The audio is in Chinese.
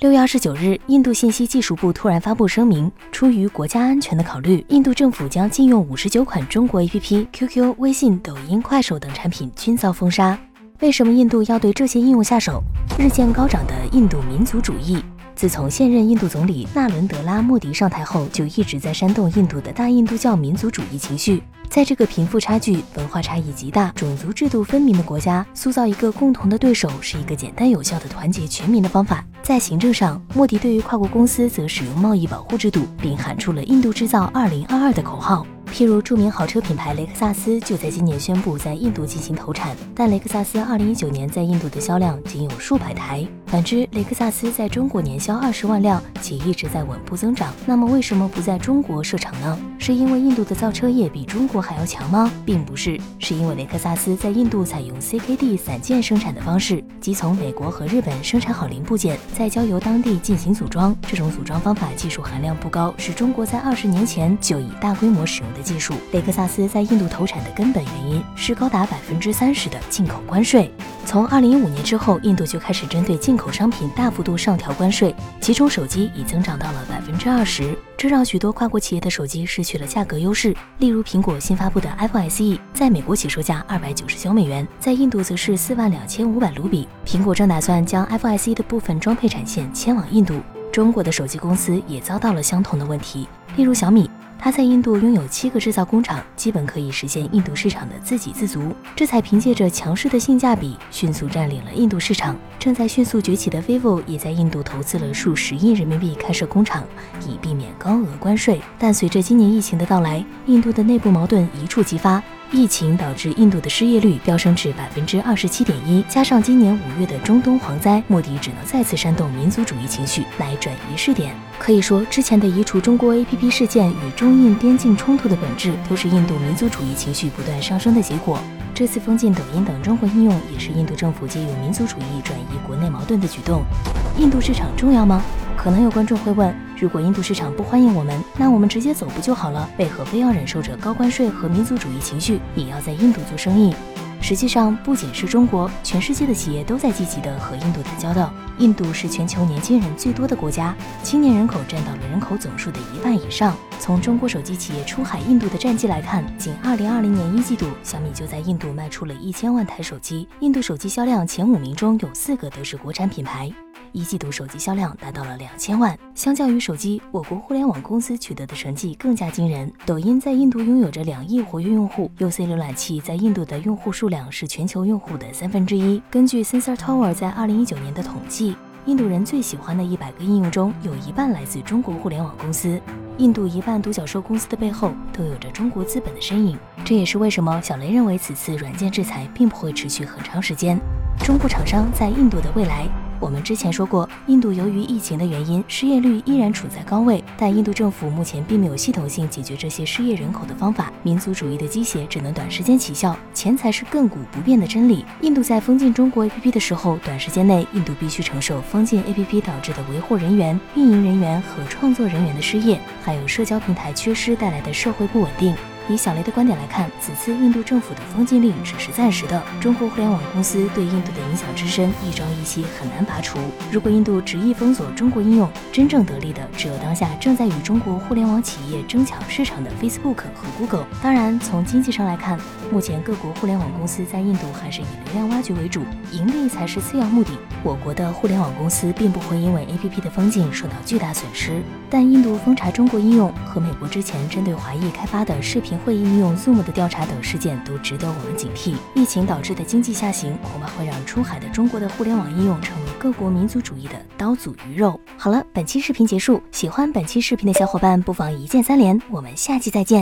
六月二十九日，印度信息技术部突然发布声明，出于国家安全的考虑，印度政府将禁用五十九款中国 APP、QQ、微信、抖音、快手等产品均遭封杀。为什么印度要对这些应用下手？日渐高涨的印度民族主义。自从现任印度总理纳伦德拉·莫迪上台后，就一直在煽动印度的大印度教民族主义情绪。在这个贫富差距、文化差异极大、种族制度分明的国家，塑造一个共同的对手是一个简单有效的团结全民的方法。在行政上，莫迪对于跨国公司则使用贸易保护制度，并喊出了“印度制造二零二二”的口号。譬如，著名豪车品牌雷克萨斯就在今年宣布在印度进行投产，但雷克萨斯2019年在印度的销量仅有数百台。反之，雷克萨斯在中国年销二十万辆，且一直在稳步增长。那么，为什么不在中国设厂呢？是因为印度的造车业比中国还要强吗？并不是，是因为雷克萨斯在印度采用 CKD 散件生产的方式，即从美国和日本生产好零部件，再交由当地进行组装。这种组装方法技术含量不高，是中国在二十年前就已大规模使用的。技术，雷克萨斯在印度投产的根本原因是高达百分之三十的进口关税。从二零一五年之后，印度就开始针对进口口商品大幅度上调关税，其中手机已增长到了百分之二十，这让许多跨国企业的手机失去了价格优势。例如，苹果新发布的 iPhone SE 在美国起售价二百九十九美元，在印度则是四万两千五百卢比。苹果正打算将 iPhone SE 的部分装配产线迁往印度。中国的手机公司也遭到了相同的问题，例如小米。他在印度拥有七个制造工厂，基本可以实现印度市场的自给自足，这才凭借着强势的性价比，迅速占领了印度市场。正在迅速崛起的 vivo 也在印度投资了数十亿人民币开设工厂，以避免高额关税。但随着今年疫情的到来，印度的内部矛盾一触即发。疫情导致印度的失业率飙升至百分之二十七点一，加上今年五月的中东蝗灾，莫迪只能再次煽动民族主义情绪来转移试点。可以说，之前的移除中国 APP 事件与中印边境冲突的本质，都是印度民族主义情绪不断上升的结果。这次封禁抖音等中国应用，也是印度政府借用民族主义转移国内矛盾的举动。印度市场重要吗？可能有观众会问，如果印度市场不欢迎我们，那我们直接走不就好了？为何非要忍受着高关税和民族主义情绪，也要在印度做生意？实际上，不仅是中国，全世界的企业都在积极的和印度打交道。印度是全球年轻人最多的国家，青年人口占到了人口总数的一半以上。从中国手机企业出海印度的战绩来看，仅2020年一季度，小米就在印度卖出了一千万台手机。印度手机销量前五名中有四个都是国产品牌。一季度手机销量达到了两千万。相较于手机，我国互联网公司取得的成绩更加惊人。抖音在印度拥有着两亿活跃用户，UC 浏览器在印度的用户数量是全球用户的三分之一。根据 Sensor Tower 在二零一九年的统计，印度人最喜欢的一百个应用中有一半来自中国互联网公司。印度一半独角兽公司的背后都有着中国资本的身影。这也是为什么小雷认为此次软件制裁并不会持续很长时间。中国厂商在印度的未来。我们之前说过，印度由于疫情的原因，失业率依然处在高位，但印度政府目前并没有系统性解决这些失业人口的方法。民族主义的鸡血只能短时间起效，钱才是亘古不变的真理。印度在封禁中国 APP 的时候，短时间内印度必须承受封禁 APP 导致的维护人员、运营人员和创作人员的失业，还有社交平台缺失带来的社会不稳定。以小雷的观点来看，此次印度政府的封禁令只是暂时的。中国互联网公司对印度的影响之深，一朝一夕很难拔除。如果印度执意封锁中国应用，真正得利的只有当下正在与中国互联网企业争抢市场的 Facebook 和 Google。当然，从经济上来看，目前各国互联网公司在印度还是以流量挖掘为主，盈利才是次要目的。我国的互联网公司并不会因为 APP 的封禁受到巨大损失，但印度封查中国应用和美国之前针对华裔开发的视频。会议应用 Zoom 的调查等事件都值得我们警惕。疫情导致的经济下行，恐怕会让出海的中国的互联网应用成为各国民族主义的刀俎鱼肉。好了，本期视频结束，喜欢本期视频的小伙伴不妨一键三连，我们下期再见。